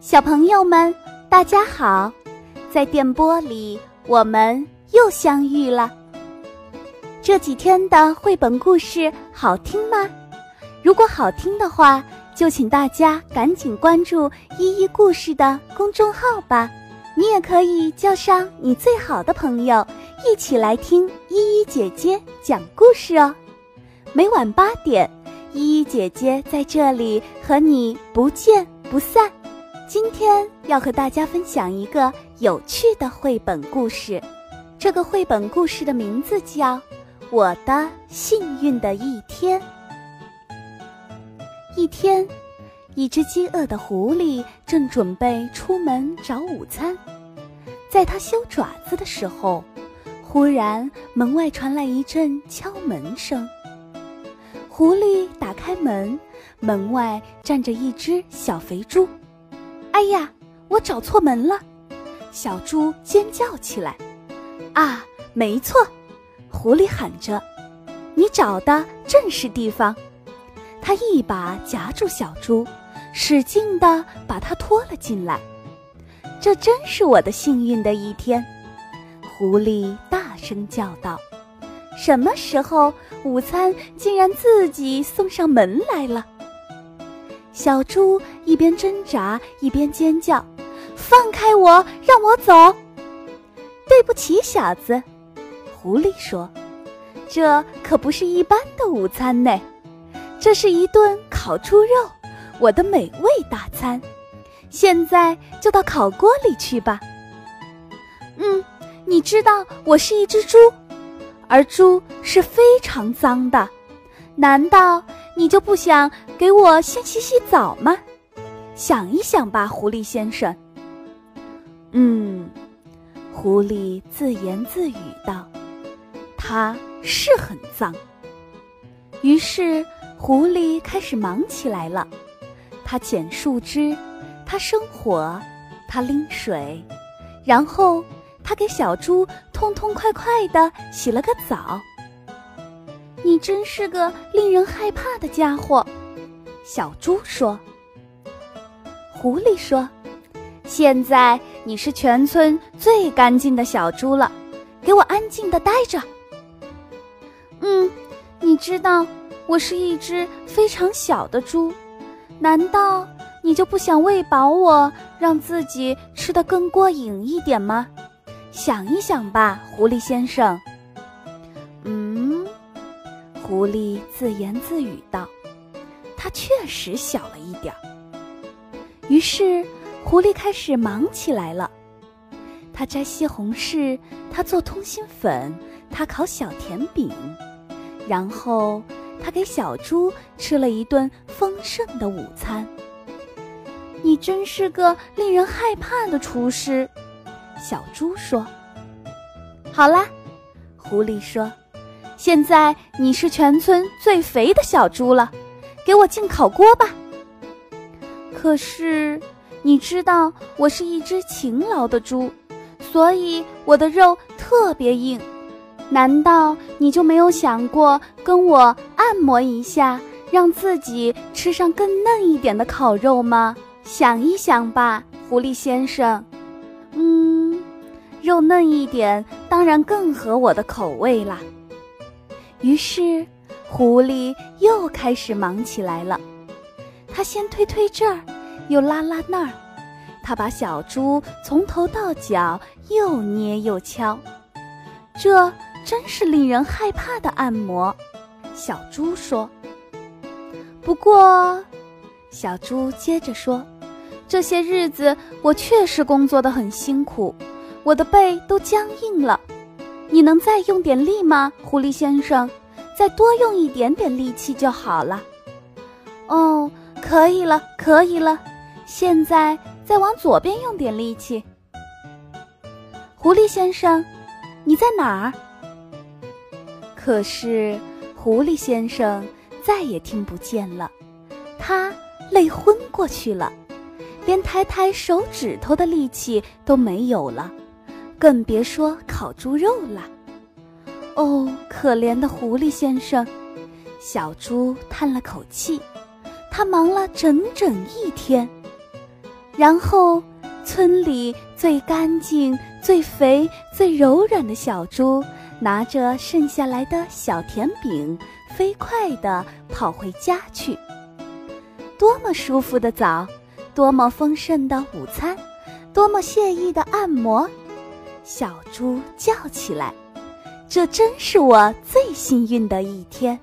小朋友们，大家好！在电波里，我们又相遇了。这几天的绘本故事好听吗？如果好听的话，就请大家赶紧关注依依故事的公众号吧。你也可以叫上你最好的朋友，一起来听依依姐姐讲故事哦。每晚八点，依依姐姐在这里和你不见不散。今天要和大家分享一个有趣的绘本故事，这个绘本故事的名字叫《我的幸运的一天》。一天，一只饥饿的狐狸正准备出门找午餐，在它修爪子的时候，忽然门外传来一阵敲门声。狐狸打开门，门外站着一只小肥猪。哎呀，我找错门了！小猪尖叫起来。啊，没错，狐狸喊着：“你找的正是地方。”他一把夹住小猪，使劲地把它拖了进来。这真是我的幸运的一天！狐狸大声叫道：“什么时候午餐竟然自己送上门来了？”小猪一边挣扎一边尖叫：“放开我，让我走！”对不起，小子，狐狸说：“这可不是一般的午餐呢，这是一顿烤猪肉，我的美味大餐。现在就到烤锅里去吧。”嗯，你知道我是一只猪，而猪是非常脏的，难道？你就不想给我先洗洗澡吗？想一想吧，狐狸先生。嗯，狐狸自言自语道：“它是很脏。”于是，狐狸开始忙起来了。它捡树枝，它生火，它拎水，然后它给小猪痛痛快快地洗了个澡。你真是个令人害怕的家伙，小猪说。狐狸说：“现在你是全村最干净的小猪了，给我安静的待着。”嗯，你知道我是一只非常小的猪，难道你就不想喂饱我，让自己吃得更过瘾一点吗？想一想吧，狐狸先生。狐狸自言自语道：“它确实小了一点儿。”于是，狐狸开始忙起来了。它摘西红柿，它做通心粉，它烤小甜饼，然后它给小猪吃了一顿丰盛的午餐。你真是个令人害怕的厨师，小猪说。好啦，狐狸说。现在你是全村最肥的小猪了，给我进烤锅吧。可是，你知道我是一只勤劳的猪，所以我的肉特别硬。难道你就没有想过跟我按摩一下，让自己吃上更嫩一点的烤肉吗？想一想吧，狐狸先生。嗯，肉嫩一点，当然更合我的口味啦。于是，狐狸又开始忙起来了。他先推推这儿，又拉拉那儿。他把小猪从头到脚又捏又敲，这真是令人害怕的按摩。小猪说：“不过，小猪接着说，这些日子我确实工作的很辛苦，我的背都僵硬了。”你能再用点力吗，狐狸先生？再多用一点点力气就好了。哦，可以了，可以了。现在再往左边用点力气。狐狸先生，你在哪儿？可是，狐狸先生再也听不见了，他累昏过去了，连抬抬手指头的力气都没有了。更别说烤猪肉了。哦，可怜的狐狸先生，小猪叹了口气。他忙了整整一天，然后，村里最干净、最肥、最柔软的小猪，拿着剩下来的小甜饼，飞快地跑回家去。多么舒服的澡，多么丰盛的午餐，多么惬意的按摩！小猪叫起来：“这真是我最幸运的一天！”